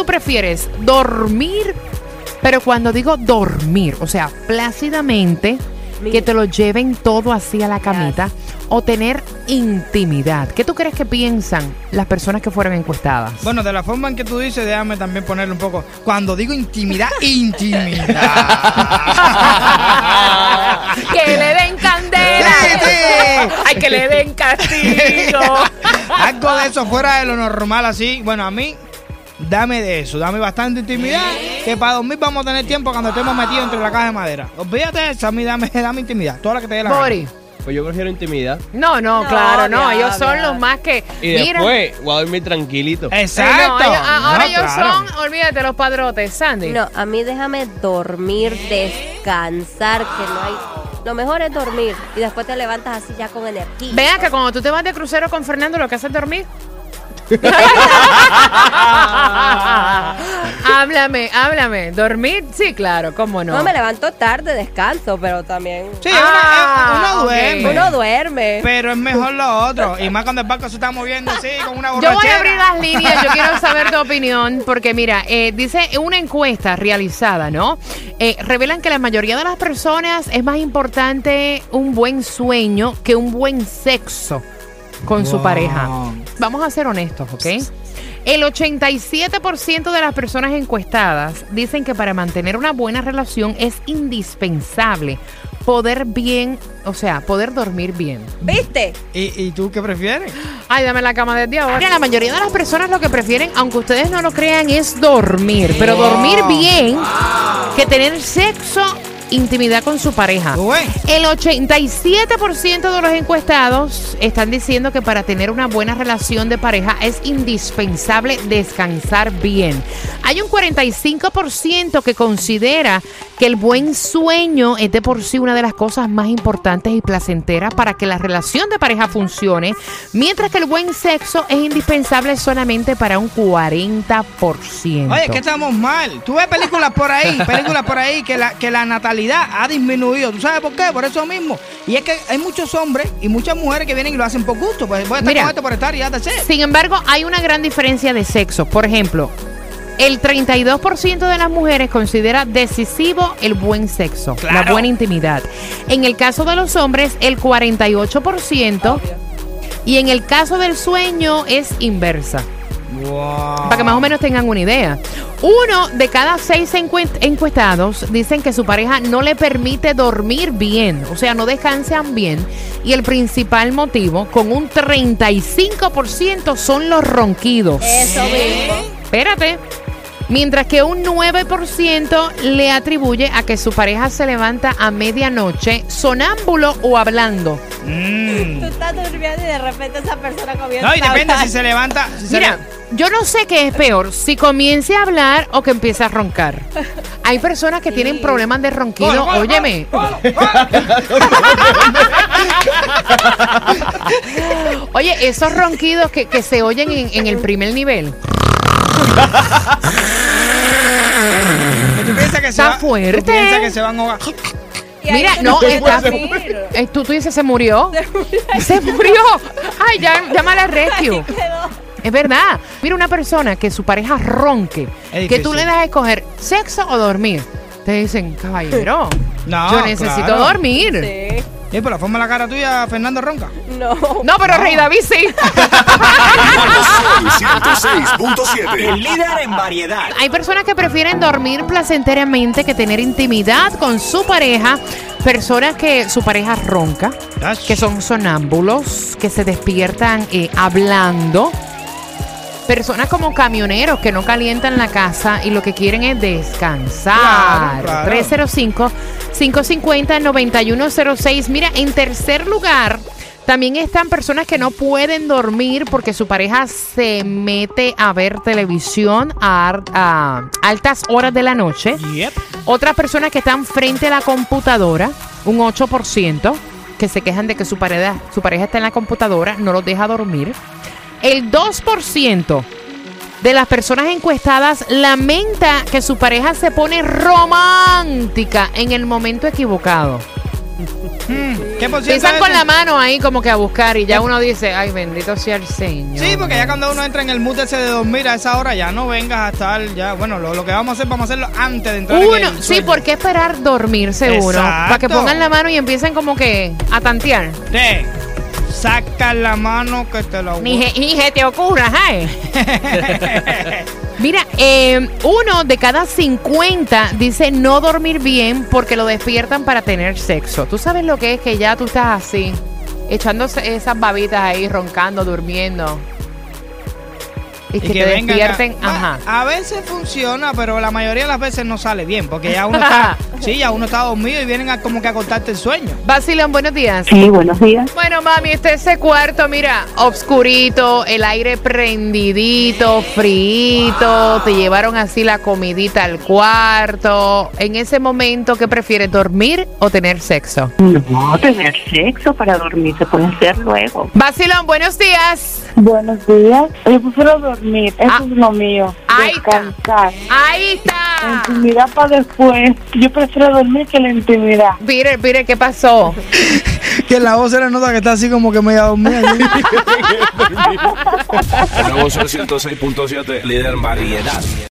Tú prefieres? ¿Dormir? Pero cuando digo dormir, o sea, plácidamente, que te lo lleven todo así a la camita, o tener intimidad. ¿Qué tú crees que piensan las personas que fueron encuestadas? Bueno, de la forma en que tú dices, déjame también ponerle un poco. Cuando digo intimidad, intimidad. ¡Que le den candela! ¡Ay, que le den castigo! Algo de eso fuera de lo normal así. Bueno, a mí, dame de eso. Dame bastante intimidad. Que para dormir vamos a tener tiempo cuando estemos metidos entre la caja de madera. Olvídate de eso, a mí dame, dame intimidad. Toda la que te dé la gana. Bori. Pues yo prefiero intimidad. No, no, No, claro, no. Ellos son los más que. Y Mira. después voy a dormir tranquilito. Exacto. No, ellos- a- ahora No, ellos claro. son, olvídate, los padrotes, Sandy. No, a mí déjame dormir, descansar, que no hay... Lo mejor es dormir y después te levantas así ya con energía. Vea que cuando tú te vas de crucero con Fernando, lo que haces es dormir. háblame, háblame. ¿Dormir? Sí, claro, cómo no. No, me levanto tarde, descanso, pero también... Sí, Ah, uno, duerme. Uno duerme. Pero es mejor lo otro. Y más cuando el barco se está moviendo así, con una Yo borrachera. voy a abrir las líneas, yo quiero saber tu opinión, porque mira, eh, dice una encuesta realizada, ¿no? Eh, revelan que la mayoría de las personas es más importante un buen sueño que un buen sexo con su pareja. Vamos a ser honestos, ¿ok? El 87% de las personas encuestadas dicen que para mantener una buena relación es indispensable poder bien, o sea, poder dormir bien. ¿Viste? ¿Y, ¿Y tú qué prefieres? Ay, dame la cama desde ahora. Mira, la mayoría de las personas lo que prefieren, aunque ustedes no lo crean, es dormir. Pero dormir bien que tener sexo, intimidad con su pareja. El 87% de los encuestados están diciendo que para tener una buena relación de pareja es indispensable descansar bien. Hay un 45% que considera que el buen sueño es de por sí una de las cosas más importantes y placenteras para que la relación de pareja funcione, mientras que el buen sexo es indispensable solamente para un 40%. Oye, que estamos mal. Tú ves películas por ahí, películas por ahí que la, que la natalidad ha disminuido. ¿Tú sabes por qué? Por eso mismo. Y es que hay muchos hombres y muchas mujeres que vienen y lo hacen por gusto. Pues voy a estar Mira. con esto por estar y ya te sé. Sin embargo, hay una gran diferencia de sexo. Por ejemplo, el 32% de las mujeres considera decisivo el buen sexo, la buena intimidad. En el caso de los hombres, el 48%. Y en el caso del sueño es inversa. Wow. Para que más o menos tengan una idea. Uno de cada seis encue- encuestados dicen que su pareja no le permite dormir bien, o sea, no descansan bien. Y el principal motivo, con un 35%, son los ronquidos. Eso mismo. Espérate. Mientras que un 9% le atribuye a que su pareja se levanta a medianoche sonámbulo o hablando. Mm. Tú estás durmiendo y de repente esa persona comienza No, y depende si se levanta. si se Mira, yo no sé qué es peor, si comience a hablar o que empiece a roncar. Hay personas que tienen problemas de ronquido, óyeme. Oye, esos ronquidos que, que se oyen en, en el primer nivel. Tú piensas que se Está va- fuerte. Tú piensas que se van a Mira, no, está-. Eh, ¿Tú, tú dices se murió? Se murió. Ay, ya, llámala a rescue. Ahí quedó. Es verdad. Mira, una persona que su pareja ronque, Es que tú difícil. le das a escoger sexo o dormir. Te dicen, caballero, No, yo necesito claro. dormir. Sí. Y por la forma de la cara tuya, Fernando Ronca. No. No, pero Rey David sí. Sol 106.7. El líder en variedad. Hay personas que prefieren dormir placenteramente que tener intimidad con su pareja. Personas que su pareja ronca, que son sonámbulos, que se despiertan eh, hablando. Personas como camioneros que no calientan la casa y lo que quieren es descansar. Claro, claro. 305-550-9106. Mira, en tercer lugar, También están personas que no pueden dormir porque su pareja se mete a ver televisión a, altas horas de la noche. Yep. Otras personas que están frente a la computadora, un 8%, que se quejan de que su pareja, su pareja está en la computadora, no los deja dormir. El 2% de las personas encuestadas lamenta que su pareja se pone romántica en el momento equivocado. ¿Qué por ciento Empiezan es con ese? la mano ahí como que a buscar y ya uno dice, ay, bendito sea el Señor. Sí, porque ya cuando uno entra en el mood ese de dormir a esa hora, ya no vengas a estar, ya, bueno, lo, lo que vamos a hacer, vamos a hacerlo antes de entrar en Uno, el sí, sueño. ¿por qué esperar dormirse uno? Para que pongan la mano y empiecen como que a tantear. Te saca la mano que te Ni, je- ni se te ocurra, ¿eh? Mira, eh, uno de cada 50 dice no dormir bien porque lo despiertan para tener sexo. ¿Tú sabes lo que es que ya tú estás así, echándose esas babitas ahí, roncando, durmiendo? Y, que, te vengan a- despierten, Ah, ajá. A veces funciona, pero la mayoría de las veces no sale bien, porque ya uno está, sí, ya uno está dormido y vienen a como que a cortarte el sueño. Basilón, buenos días. Sí, buenos días. Bueno, mami, este es ese cuarto, mira, obscurito, el aire prendidito, frito, te llevaron así la comidita al cuarto. En ese momento, ¿qué prefieres, dormir o tener sexo? No, tener sexo para dormir se puede hacer luego. Basilón, buenos días. Buenos días. Yo prefiero dormir, eso Ah. es lo mío. Ahí está. Descansar. Ahí está. Intimidad para después. Yo prefiero dormir que la intimidad. Peter, Peter, ¿qué pasó? Que la voz se le nota que está así como que media dormida. El nuevo Sol 106.7, líder en variedad.